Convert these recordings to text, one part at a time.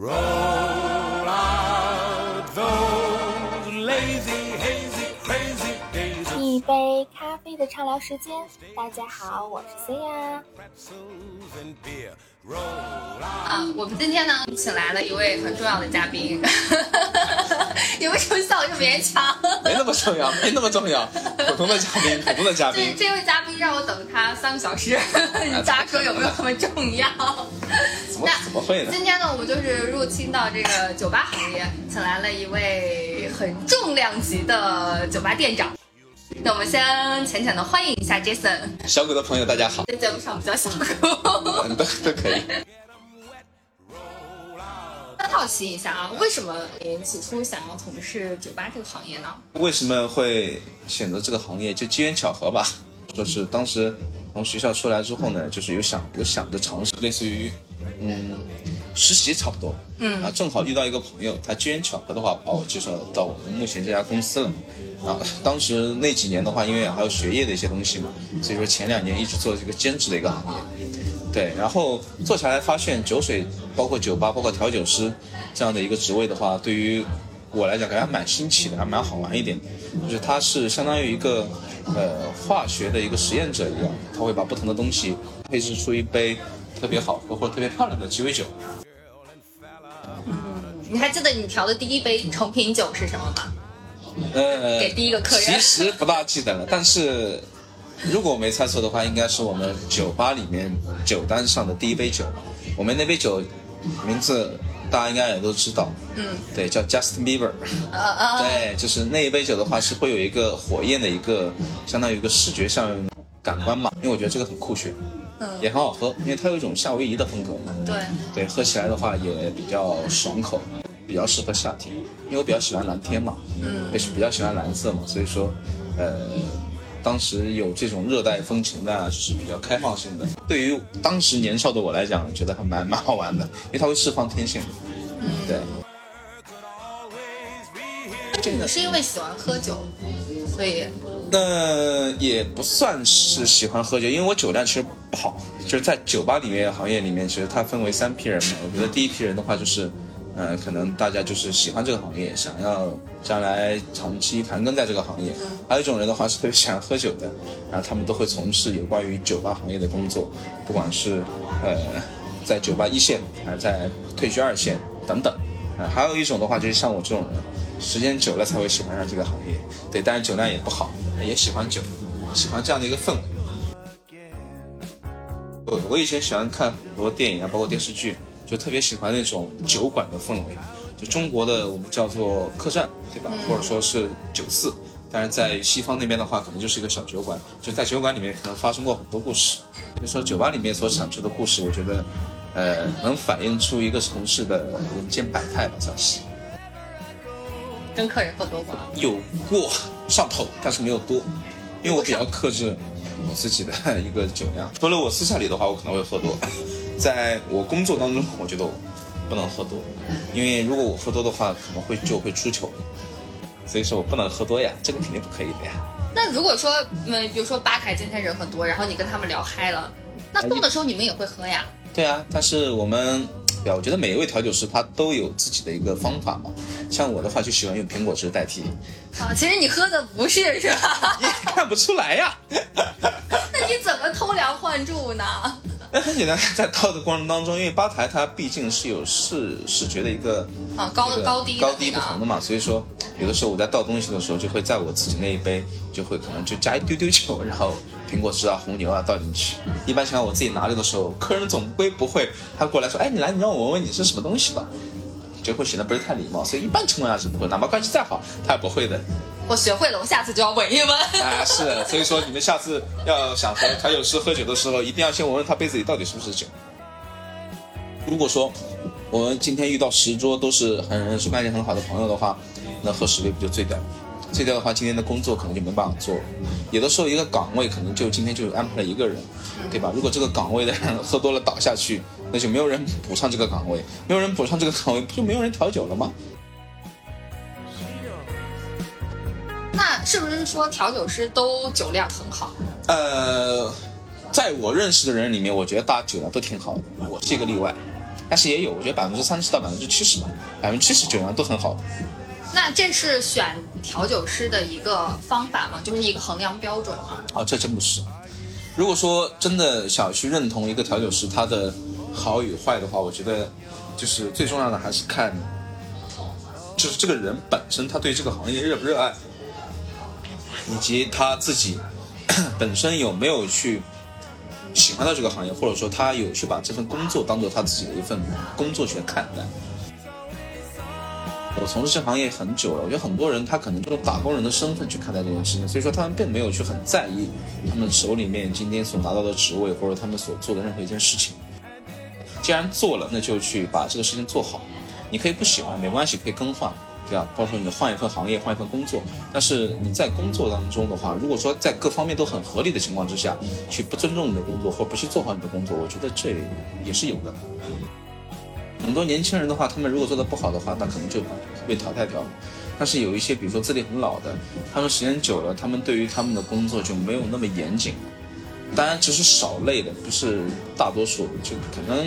Roll out those lazy, hazy, crazy days. 一杯咖啡的畅聊时间，大家好，我是 C 呀。Pretzels and beer. Roll 啊，我们今天呢，请来了一位很重要的嘉宾。你为什么笑得这么勉强？没那么重要，没那么重要。普通的嘉宾，普通的嘉这宾，这位嘉宾让我等他三个小时，大家说有没有那么重要？怎么怎么会呢？今天呢，我们就是入侵到这个酒吧行业，请来了一位很重量级的酒吧店长。那我们先浅浅的欢迎一下 Jason，小狗的朋友，大家好，在节目上比较小狗。嗯都都可以。那好奇一下啊，为什么您起初想要从事酒吧这个行业呢？为什么会选择这个行业？就机缘巧合吧。就是当时从学校出来之后呢，就是有想有想着尝试，类似于嗯实习差不多。嗯啊，正好遇到一个朋友，他机缘巧合的话把我介绍到我们目前这家公司了。啊，当时那几年的话，因为还有学业的一些东西嘛，所以说前两年一直做这个兼职的一个行业。对，然后做下来发现酒水，包括酒吧，包括调酒师这样的一个职位的话，对于我来讲，感觉还蛮新奇的，还蛮好玩一点。就是它是相当于一个呃化学的一个实验者一样，他会把不同的东西配置出一杯特别好喝或者特别漂亮的鸡尾酒。你还记得你调的第一杯成品酒是什么吗？呃，给第一个客人其实不大记得了，但是如果我没猜错的话，应该是我们酒吧里面酒单上的第一杯酒。我们那杯酒名字大家应该也都知道，嗯，对，叫 Justin Bieber。对，就是那一杯酒的话是会有一个火焰的一个，相当于一个视觉上感官嘛，因为我觉得这个很酷炫，嗯也很好喝，因为它有一种夏威夷的风格嘛。对，对，喝起来的话也比较爽口，比较适合夏天，因为我比较喜欢蓝天嘛，嗯，也是比较喜欢蓝色嘛，所以说，呃，当时有这种热带风情的啊，就是比较开放性的。对于当时年少的我来讲，觉得还蛮蛮好玩的，因为它会释放天性，嗯，对。你是因为喜欢喝酒，所以那也不算是喜欢喝酒，因为我酒量其实不好。就是在酒吧里面行业里面，其实它分为三批人嘛。我觉得第一批人的话就是，呃，可能大家就是喜欢这个行业，想要将来长期盘根在这个行业。还有一种人的话是特别喜欢喝酒的，然后他们都会从事有关于酒吧行业的工作，不管是呃在酒吧一线，还是在退居二线等等。啊，还有一种的话就是像我这种人，时间久了才会喜欢上这个行业。对，但是酒量也不好，也喜欢酒，喜欢这样的一个氛围。我我以前喜欢看很多电影啊，包括电视剧，就特别喜欢那种酒馆的氛围。就中国的我们叫做客栈，对吧？或者说是酒肆。但是在西方那边的话，可能就是一个小酒馆。就在酒馆里面，可能发生过很多故事。就说，酒吧里面所产出的故事，我觉得，呃，能反映出一个城市的人间百态吧，算是。跟客人喝多过？有过上头，但是没有多，因为我比较克制我自己的一个酒量。除了我私下里的话，我可能会喝多，在我工作当中，我觉得我不能喝多，因为如果我喝多的话，可能会就会出糗，所以说我不能喝多呀，这个肯定不可以的呀。那如果说，嗯，比如说吧台今天人很多，然后你跟他们聊嗨了，那动的时候你们也会喝呀？对啊，但是我们，对啊，我觉得每一位调酒师他都有自己的一个方法嘛。像我的话，就喜欢用苹果汁代替，啊，其实你喝的不是是吧？看不出来呀。那你怎么偷梁换柱呢？那很简单，在倒的过程当中，因为吧台它毕竟是有视视觉的一个啊高高低高低不同的嘛，所以说有的时候我在倒东西的时候，就会在我自己那一杯就会可能就加一丢丢酒，然后苹果汁啊、红牛啊倒进去。一般情况我自己拿着的时候，客人总归不会他过来说，哎，你来，你让我闻闻你是什么东西吧，就会显得不是太礼貌，所以一般情况下是不会，哪怕关系再好，他也不会的。我学会了，我下次就要闻一闻。啊，是，所以说你们下次要想和调酒师喝酒的时候，一定要先闻闻他杯子里到底是不是酒。如果说我们今天遇到十桌都是很熟关系很好的朋友的话，那喝十杯不就醉掉了？醉掉的话，今天的工作可能就没办法做了。有的时候一个岗位可能就今天就安排了一个人，对吧？如果这个岗位的人喝多了倒下去，那就没有人补上这个岗位，没有人补上这个岗位，不就没有人调酒了吗？那是不是说调酒师都酒量很好？呃，在我认识的人里面，我觉得大家酒量都挺好的，我是一个例外。但是也有，我觉得百分之三十到百分之七十吧，百分之七十酒量都很好。那这是选调酒师的一个方法吗？就是一个衡量标准吗？啊，这真不是。如果说真的想去认同一个调酒师他的好与坏的话，我觉得就是最重要的还是看，就是这个人本身他对这个行业热不热爱，以及他自己 本身有没有去喜欢到这个行业，或者说他有去把这份工作当做他自己的一份工作去看待。我从事这行业很久了，我觉得很多人他可能就是打工人的身份去看待这件事情，所以说他们并没有去很在意他们手里面今天所拿到的职位或者他们所做的任何一件事情。既然做了，那就去把这个事情做好。你可以不喜欢没关系，可以更换，对吧？包括你换一份行业，换一份工作。但是你在工作当中的话，如果说在各方面都很合理的情况之下，去不尊重你的工作或不去做好你的工作，我觉得这也是有的。很多年轻人的话，他们如果做的不好的话，那可能就被淘汰掉了。但是有一些，比如说资历很老的，他们时间久了，他们对于他们的工作就没有那么严谨。当然，只是少类的，不是大多数，就可能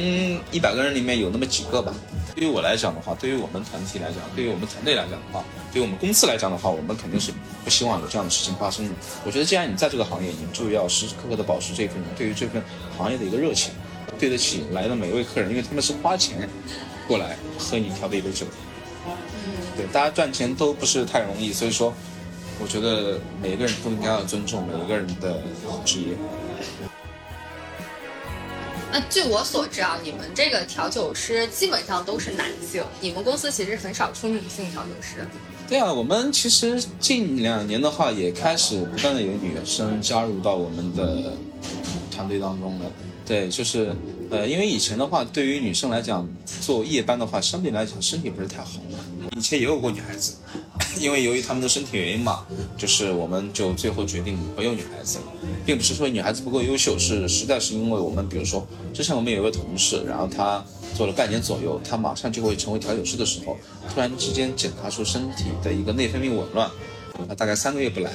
一百个人里面有那么几个吧。对于我来讲的话，对于我们团体来讲，对于我们团队来讲的话，对于我们公司来讲的话，我们肯定是不希望有这样的事情发生的。我觉得，既然你在这个行业，你就要时时刻刻的保持这份对于这份行业的一个热情。对得起来的每一位客人，因为他们是花钱过来喝你调的一杯酒。嗯，对，大家赚钱都不是太容易，所以说，我觉得每个人都应该要尊重每一个人的职业。那据我所知啊，你们这个调酒师基本上都是男性，你们公司其实很少出女性调酒师。对啊，我们其实近两年的话，也开始不断的有女生加入到我们的团队当中了。对，就是，呃，因为以前的话，对于女生来讲，做夜班的话，相对来讲身体不是太好。以前也有过女孩子，因为由于她们的身体原因嘛，就是我们就最后决定不用女孩子了，并不是说女孩子不够优秀，是实在是因为我们，比如说之前我们有一位同事，然后他做了半年左右，他马上就会成为调酒师的时候，突然之间检查出身体的一个内分泌紊乱，他大概三个月不来，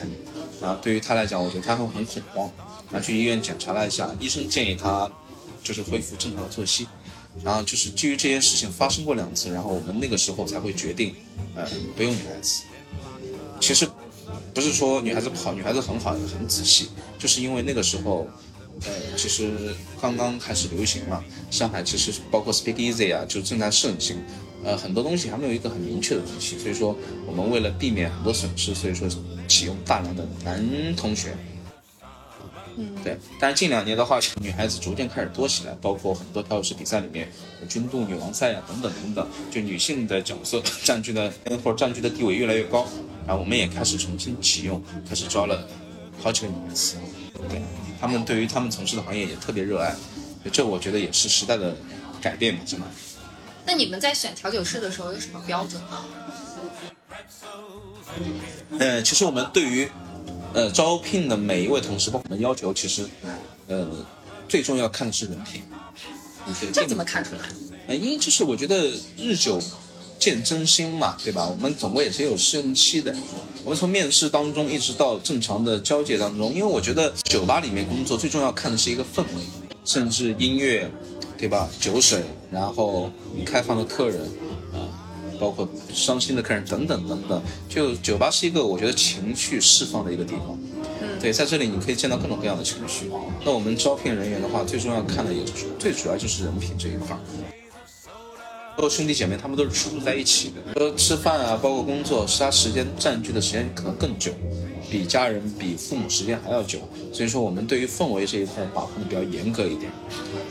然后对于他来讲，我觉得他会很恐慌。然后去医院检查了一下，医生建议他就是恢复正常的作息。然后就是基于这件事情发生过两次，然后我们那个时候才会决定，呃，不用女孩子。其实不是说女孩子不好，女孩子很好，很仔细，就是因为那个时候，呃，其实刚刚开始流行嘛，上海其实包括 Speak Easy 啊，就正在盛行，呃，很多东西还没有一个很明确的东西，所以说我们为了避免很多损失，所以说启用大量的男同学。嗯，对，但是近两年的话，女孩子逐渐开始多起来，包括很多调酒师比赛里面，军度女王赛呀，等等等等，就女性的角色 占据的或者占据的地位越来越高。然后我们也开始重新启用，开始招了好几个女孩子，对，他们对于他们从事的行业也特别热爱，这我觉得也是时代的改变嘛，是吗？那你们在选调酒师的时候有什么标准吗？呃，其实我们对于。呃，招聘的每一位同事，包括我们要求，其实，呃，最重要看的是人品。这怎么看出来？呃，因为就是我觉得日久见真心嘛，对吧？我们总归也是有试用期的。我们从面试当中一直到正常的交接当中，因为我觉得酒吧里面工作最重要看的是一个氛围，甚至音乐，对吧？酒水，然后开放的客人。包括伤心的客人等等等等，就酒吧是一个我觉得情绪释放的一个地方。嗯，对，在这里你可以见到各种各样的情绪。那我们招聘人员的话，最重要看的也是最主要就是人品这一块。包括兄弟姐妹，他们都是出入在一起的，说吃饭啊，包括工作，其他时间占据的时间可能更久。比家人、比父母时间还要久，所以说我们对于氛围这一块把控的比较严格一点，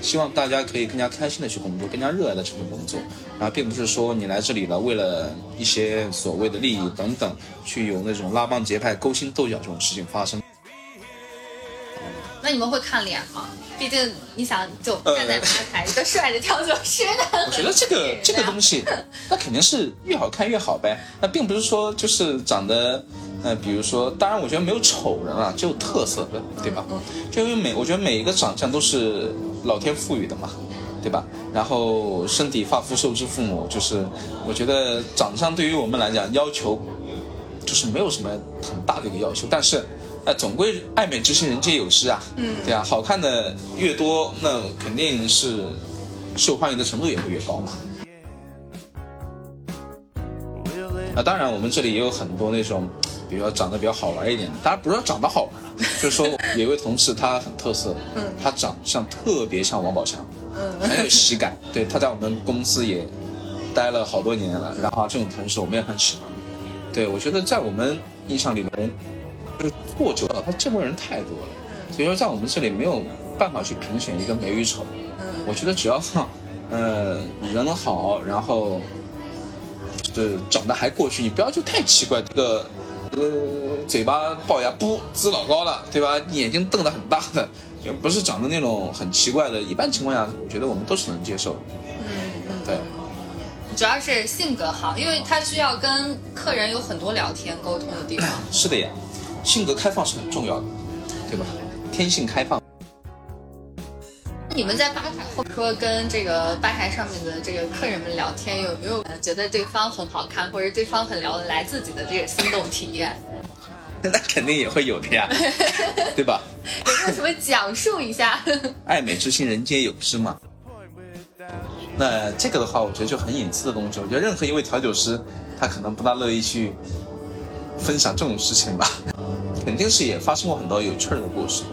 希望大家可以更加开心的去工作，更加热爱的去工作，然后并不是说你来这里了，为了一些所谓的利益等等，去有那种拉帮结派、勾心斗角这种事情发生。那你们会看脸吗？毕竟你想，就站在吧台一个帅的调酒师，我觉得这个这个东西，那肯定是越好看越好呗。那并不是说就是长得。那比如说，当然，我觉得没有丑人啊，只有特色的，对吧？就因为每，我觉得每一个长相都是老天赋予的嘛，对吧？然后身体发肤受之父母，就是我觉得长相对于我们来讲要求，就是没有什么很大的一个要求。但是，那，总归爱美之心人皆有之啊，嗯，对啊，好看的越多，那肯定是受欢迎的程度也会越高嘛。啊，当然我们这里也有很多那种，比如说长得比较好玩一点的，当然不是说长得好玩，就是说有一位同事他很特色，嗯，他长相特别像王宝强，嗯，很有喜感，对，他在我们公司也待了好多年了，然后这种同事我们也很喜欢，对我觉得在我们印象里面，就是做久了他见过人太多了，所以说在我们这里没有办法去评选一个美与丑，嗯，我觉得只要呃人好，然后。是长得还过去，你不要就太奇怪。这个，呃，嘴巴龅牙不呲老高了，对吧？眼睛瞪得很大的，也不是长得那种很奇怪的。一般情况下，我觉得我们都是能接受。嗯嗯，对。主要是性格好，因为他需要跟客人有很多聊天沟通的地方。是的呀，性格开放是很重要的，对吧？天性开放。你们在吧台或者说跟这个吧台上面的这个客人们聊天，有没有觉得对方很好看，或者对方很聊得来自己的这个心动体验？那肯定也会有的呀，对吧？有没有什么讲述一下？爱美之心，人皆有之嘛。那这个的话，我觉得就很隐私的东西。我觉得任何一位调酒师，他可能不大乐意去分享这种事情吧。肯定是也发生过很多有趣的故事。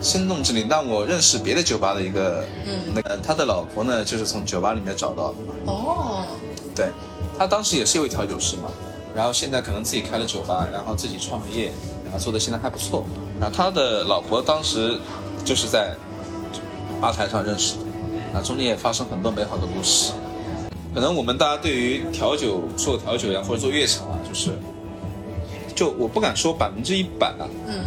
心动之灵，那我认识别的酒吧的一个，嗯，那个他的老婆呢，就是从酒吧里面找到的。哦，对，他当时也是一位调酒师嘛，然后现在可能自己开了酒吧，然后自己创了业，然后做的现在还不错。然后他的老婆当时就是在吧台上认识的，啊，中间也发生很多美好的故事。可能我们大家对于调酒做调酒呀，或者做乐场啊，就是，就我不敢说百分之一百啊，嗯。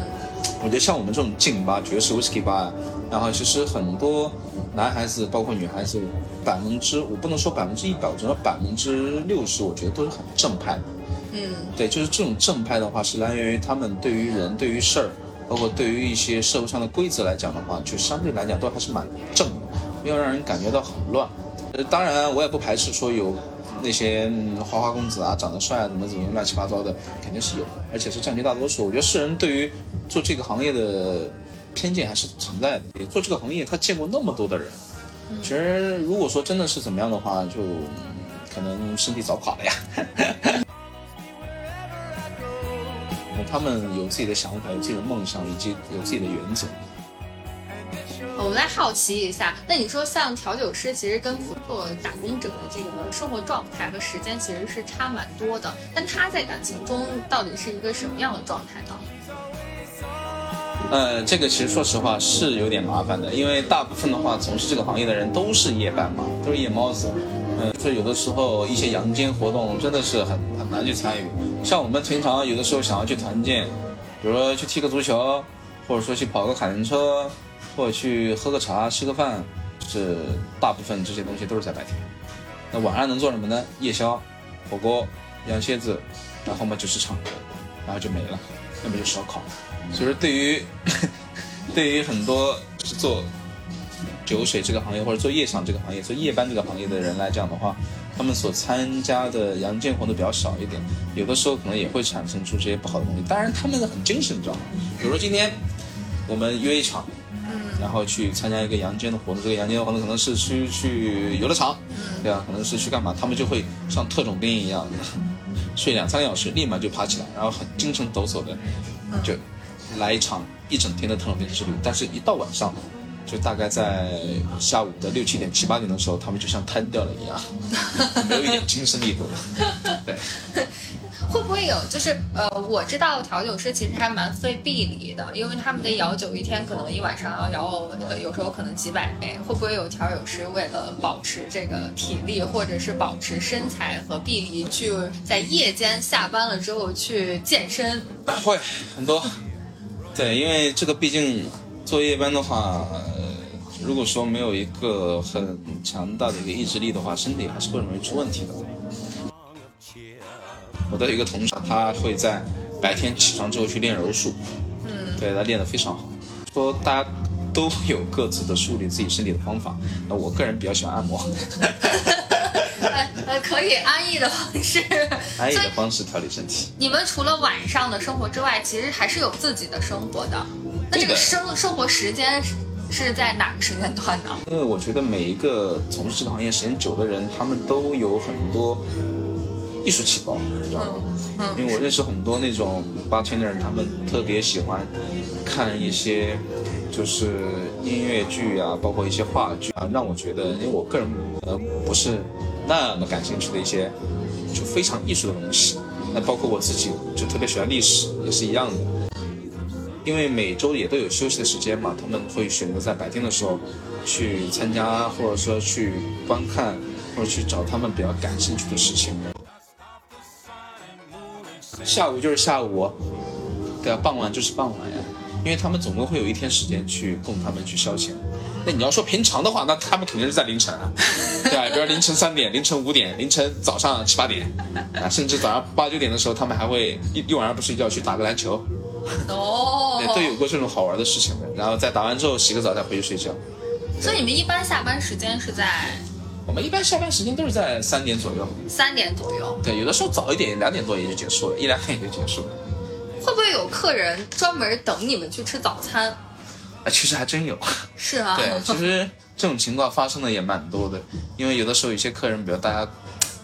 我觉得像我们这种劲吧，爵士 whisky 吧，然后其实很多男孩子，包括女孩子，百分之我不能说百分之一百，我觉得百分之六十，我觉得都是很正派的。嗯，对，就是这种正派的话，是来源于他们对于人、对于事儿，包括对于一些社会上的规则来讲的话，就相对来讲都还是蛮正的，没有让人感觉到很乱。呃，当然我也不排斥说有。那些花花公子啊，长得帅啊，怎么怎么乱七八糟的，肯定是有的，而且是占据大多数。我觉得世人对于做这个行业的偏见还是存在的。也做这个行业，他见过那么多的人，其实如果说真的是怎么样的话，就可能身体早垮了呀。他们有自己的想法，有自己的梦想，以及有自己的原则。我们来好奇一下，那你说像调酒师，其实跟普通打工者的这个生活状态和时间其实是差蛮多的。但他在感情中到底是一个什么样的状态呢？呃，这个其实说实话是有点麻烦的，因为大部分的话从事这个行业的人都是夜班嘛，都是夜猫子。嗯，所以有的时候一些阳间活动真的是很很难去参与。像我们平常有的时候想要去团建，比如说去踢个足球，或者说去跑个卡丁车。或者去喝个茶、吃个饭，是大部分这些东西都是在白天。那晚上能做什么呢？夜宵、火锅、羊蝎子，然后嘛就是唱歌，然后就没了，要么就烧烤。所以说，对于对于很多是做酒水这个行业或者做夜场这个行业、做夜班这个行业的人来讲的话，他们所参加的阳间活动比较少一点，有的时候可能也会产生出这些不好的东西。当然，他们很精神，你知道吗？比如说今天我们约一场。然后去参加一个阳间的活动，这个阳间的活动可能是去去游乐场，对啊？可能是去干嘛？他们就会像特种兵一样，睡两三个小时，立马就爬起来，然后很精神抖擞的，就来一场一整天的特种兵之旅。但是，一到晚上，就大概在下午的六七点、七八点的时候，他们就像瘫掉了一样，没有一点精神力度。对。会不会有？就是呃，我知道调酒师其实还蛮费臂力的，因为他们的摇酒一天可能一晚上要摇，呃，有时候可能几百杯。会不会有调酒师为了保持这个体力，或者是保持身材和臂力，去在夜间下班了之后去健身？会很多。对，因为这个毕竟做夜班的话，如果说没有一个很强大的一个意志力的话，身体还是会容易出问题的。我的一个同事，他会在白天起床之后去练柔术，嗯，对他练得非常好。说大家都有各自的梳理自己身体的方法，那我个人比较喜欢按摩。呃，可以安逸的方式，安逸的方式调理身体。你们除了晚上的生活之外，其实还是有自己的生活的。那这个生生活时间是在哪个时间段呢？因为我觉得每一个从事这个行业时间久的人，他们都有很多艺术细胞，你知道吗？因为我认识很多那种 bartender，他们特别喜欢看一些就是音乐剧啊，包括一些话剧啊，让我觉得，因为我个人呃不是那么感兴趣的一些就非常艺术的东西。那包括我自己就特别喜欢历史，也是一样的。因为每周也都有休息的时间嘛，他们会选择在白天的时候去参加，或者说去观看，或者去找他们比较感兴趣的事情。下午就是下午，对啊，傍晚就是傍晚呀，因为他们总共会有一天时间去供他们去消遣。那你要说平常的话，那他们肯定是在凌晨啊，对啊，比如凌晨三点、凌晨五点、凌晨早上七八点啊，甚至早上八九点的时候，他们还会一一晚上不睡觉去打个篮球。哦 对，都有过这种好玩的事情的。然后在打完之后洗个澡再回去睡觉。所以你们一般下班时间是在我们一般下班时间都是在三点左右，三点左右，对，有的时候早一点，两点多也就结束了，一两点也就结束了。会不会有客人专门等你们去吃早餐？啊，其实还真有。是啊，对，其实这种情况发生的也蛮多的，因为有的时候有些客人，比如大家，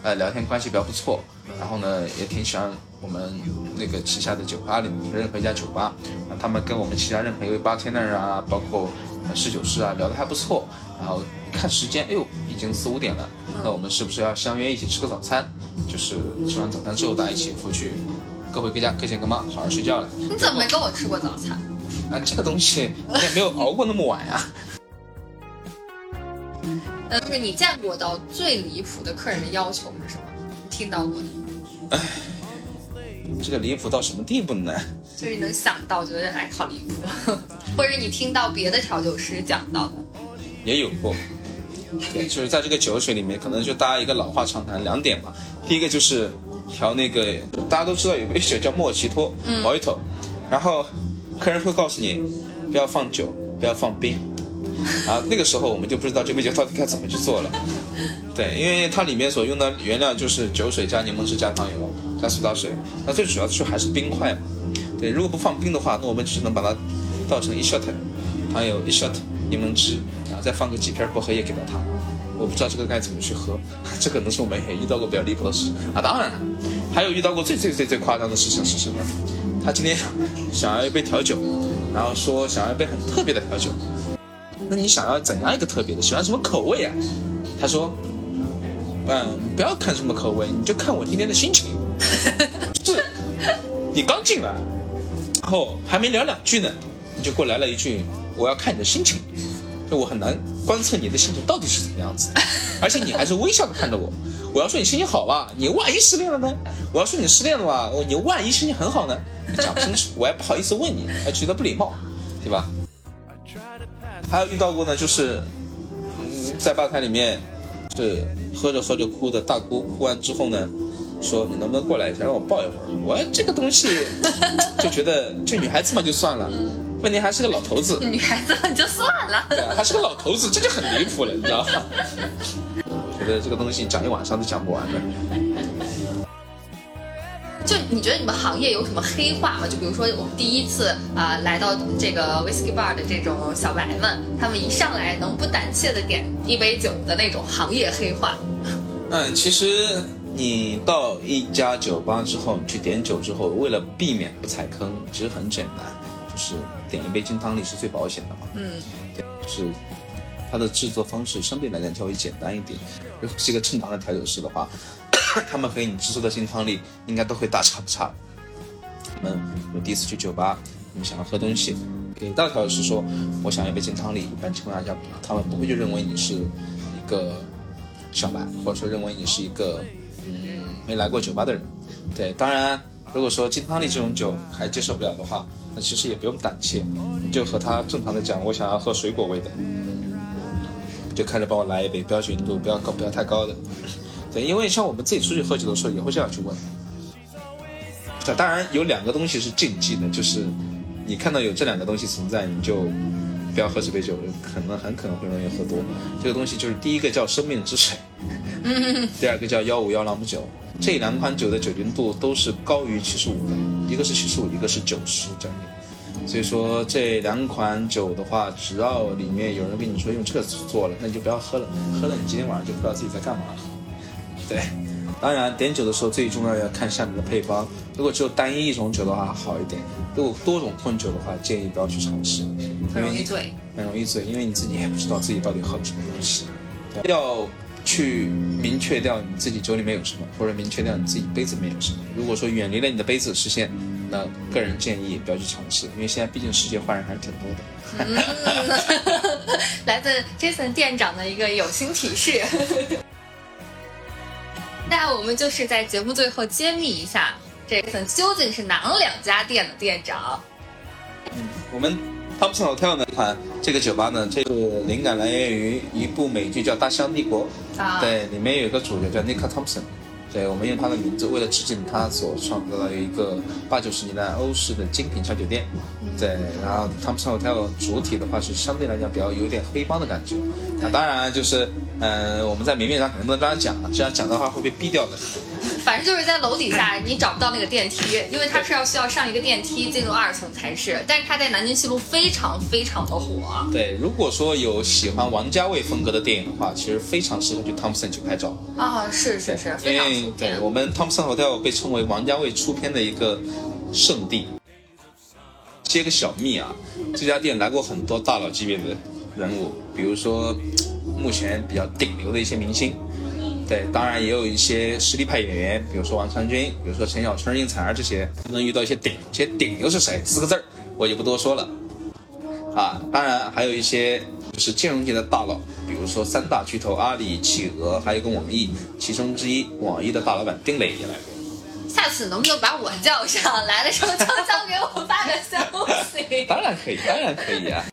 呃，聊天关系比较不错，然后呢，也挺喜欢我们那个旗下的酒吧里面任何一家酒吧，啊，他们跟我们旗下任何一位 bartender 啊，包括呃侍酒师啊，聊得还不错，然后看时间，哎呦，已经四五点了，那我们是不是要相约一起吃个早餐？就是吃完早餐之后，大家一起回去，各回各家，各见各妈，好好睡觉了。你怎么没跟我吃过早餐？啊，这个东西你也没有熬过那么晚呀。呃，就是你见过到最离谱的客人的要求是什么？听到过的，哎这个离谱到什么地步呢？就是你能想到觉得哎好离谱，或者你听到别的调酒师讲到的。也有过。对，就是在这个酒水里面，可能就大家一个老话常谈两点嘛。第一个就是调那个，大家都知道有杯酒叫莫奇托 （Mojito），然后客人会告诉你不要放酒，不要放冰。啊，那个时候我们就不知道这杯酒到底该怎么去做了。对，因为它里面所用的原料就是酒水加柠檬汁加糖油加苏打水，那最主要的就还是冰块嘛。对，如果不放冰的话，那我们只能把它倒成一 shot 糖油，一 shot 柠檬汁，然再放个几片薄荷叶给到他。我不知道这个该怎么去喝，这可能是我们也遇到过比较离谱的事啊。当然，还有遇到过最最最最夸张的事情是什么？他今天想要一杯调酒，然后说想要一杯很特别的调酒。那你想要怎样一个特别的？喜欢什么口味啊？他说，嗯，不要看什么口味，你就看我今天的心情。是，你刚进来，然后还没聊两句呢，你就过来了一句，我要看你的心情。就我很难观测你的心情到底是怎么样子，而且你还是微笑的看着我。我要说你心情好吧，你万一失恋了呢？我要说你失恋了吧，你万一心情很好呢？讲不清楚，我还不好意思问你，还觉得不礼貌，对吧？还有遇到过呢，就是，嗯，在吧台里面，是喝着喝着哭的大哭，哭完之后呢，说你能不能过来一下，让我抱一会儿。我这个东西就觉得这女孩子嘛就算了，问题还是个老头子，女孩子就算了，对啊，还是个老头子，这就很离谱了，你知道吗？我觉得这个东西讲一晚上都讲不完的。就你觉得你们行业有什么黑话吗？就比如说我们第一次啊、呃来到这个 whiskey bar 的这种小白们，他们一上来能不胆怯的点一杯酒的那种行业黑话。嗯，其实你到一家酒吧之后，你去点酒之后，为了避免不踩坑，其实很简单，就是点一杯金汤力是最保险的嘛。嗯，对，就是它的制作方式相对来讲稍微简单一点。如果是一个正常的调酒师的话，他们和你制作的金汤力应该都会大差不差。嗯，我第一次去酒吧，你们想要喝东西，给大调酒师说我想要一杯金汤力，一般情况下他们不会就认为你是一个小白，或者说认为你是一个嗯没来过酒吧的人。对，当然如果说金汤力这种酒还接受不了的话，那其实也不用胆怯，就和他正常的讲，我想要喝水果味的，就开始帮我来一杯，不要酒精度不要高，不要太高的。对，因为像我们自己出去喝酒的时候也会这样去问。对，当然有两个东西是禁忌的，就是你看到有这两个东西存在，你就不要喝这杯酒，可能很可能会容易喝多。这个东西就是第一个叫生命之水，第二个叫幺五幺朗姆酒。这两款酒的酒精度都是高于七十五的，一个是七十五，一个是九十这样。所以说这两款酒的话，只要里面有人跟你说用这个做了，那你就不要喝了，喝了你今天晚上就不知道自己在干嘛了。对，当然点酒的时候最重要要看下面的配方，如果只有单一一种酒的话好一点，如果多种混酒的话，建议不要去尝试，很容易醉。很容易醉，因为你自己也不知道自己到底喝了什么东西。要去明确掉你自己酒里面有什么，或者明确掉你自己杯子里面有什么。如果说远离了你的杯子视线，那个人建议不要去尝试，因为现在毕竟世界坏人还是挺多的。嗯，来自 Jason 店长的一个有心提示。那我们就是在节目最后揭秘一下，Jason 究竟是哪两家店的店长？我们 Thompson Hotel 呢款这个酒吧呢，这个灵感来源于一部美剧叫《大西洋帝国》，啊对，里面有一个主角叫 Nick Thompson。对，我们用他的名字，为了致敬他所创造的一个八九十年代欧式的精品小酒店。对，然后 Thompson Hotel 主体的话是相对来讲比较有点黑帮的感觉。那当然就是，嗯、我们在明面上可能不能这样讲，这样讲的话会被毙掉的。反正就是在楼底下，你找不到那个电梯，因为它是要需要上一个电梯进入二层才是。但是它在南京西路非常非常的火。对，如果说有喜欢王家卫风格的电影的话，其实非常适合去 Thompson 去拍照。啊，是是是，因非常为。对我们 Thompson Hotel 被称为王家卫出片的一个圣地。接个小秘啊，这家店来过很多大佬级别的人物，比如说目前比较顶流的一些明星，对，当然也有一些实力派演员，比如说王传君，比如说陈小春、应采儿这些，能遇到一些顶，这些顶又是谁？四个字儿，我就不多说了。啊，当然还有一些就是金融界的大佬，比如说三大巨头阿里、企鹅，还有一个网易，其中之一网易的大老板丁磊也来过。下次能不能把我叫上来的时候，悄悄给我发个消息？当然可以，当然可以啊。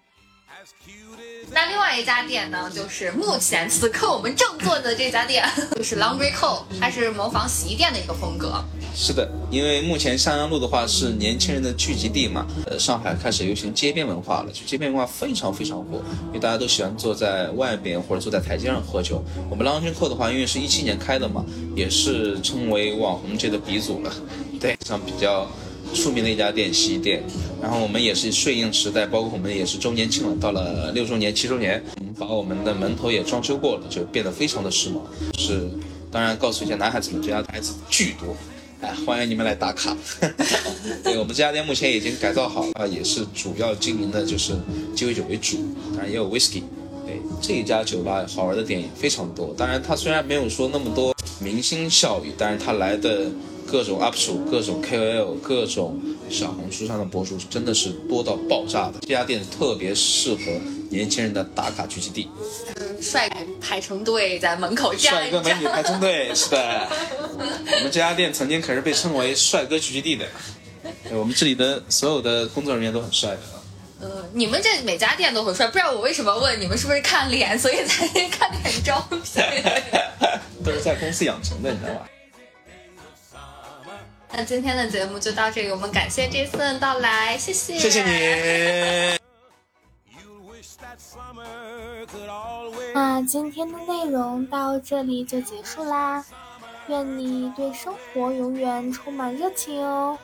那另外一家店呢，就是目前此刻我们正坐的这家店，就是 Laundry Co，它是模仿洗衣店的一个风格。是的，因为目前襄阳路的话是年轻人的聚集地嘛，呃，上海开始流行街边文化了，就街边文化非常非常火，因为大家都喜欢坐在外边或者坐在台阶上喝酒。我们 Lounge Co 的话，因为是一七年开的嘛，也是称为网红界的鼻祖了，对，像比较出名的一家店，洗衣店。然后我们也是顺应时代，包括我们也是周年庆了，到了六周年、七周年，我们把我们的门头也装修过了，就变得非常的时髦。是，当然告诉一下男孩子们，这家孩子巨多。哎，欢迎你们来打卡。对我们这家店目前已经改造好了，也是主要经营的就是鸡尾酒为主，当然也有 whisky。对这一家酒吧好玩的点也非常多，当然它虽然没有说那么多明星效应，但是它来的各种 UP 主、各种 KOL、各种小红书上的博主真的是多到爆炸的。这家店特别适合年轻人的打卡聚集地。帅哥排成队在门口站帅哥美女排成队，是的。我们这家店曾经可是被称为帅哥聚集地的。对我们这里的所有的工作人员都很帅的。呃，你们这每家店都很帅，不知道我为什么问你们是不是看脸，所以才 看脸招聘。都是在公司养成的，你知道吧？那今天的节目就到这里，我们感谢 Jason 的到来，谢谢，谢谢。你。那今天的内容到这里就结束啦，愿你对生活永远充满热情哦。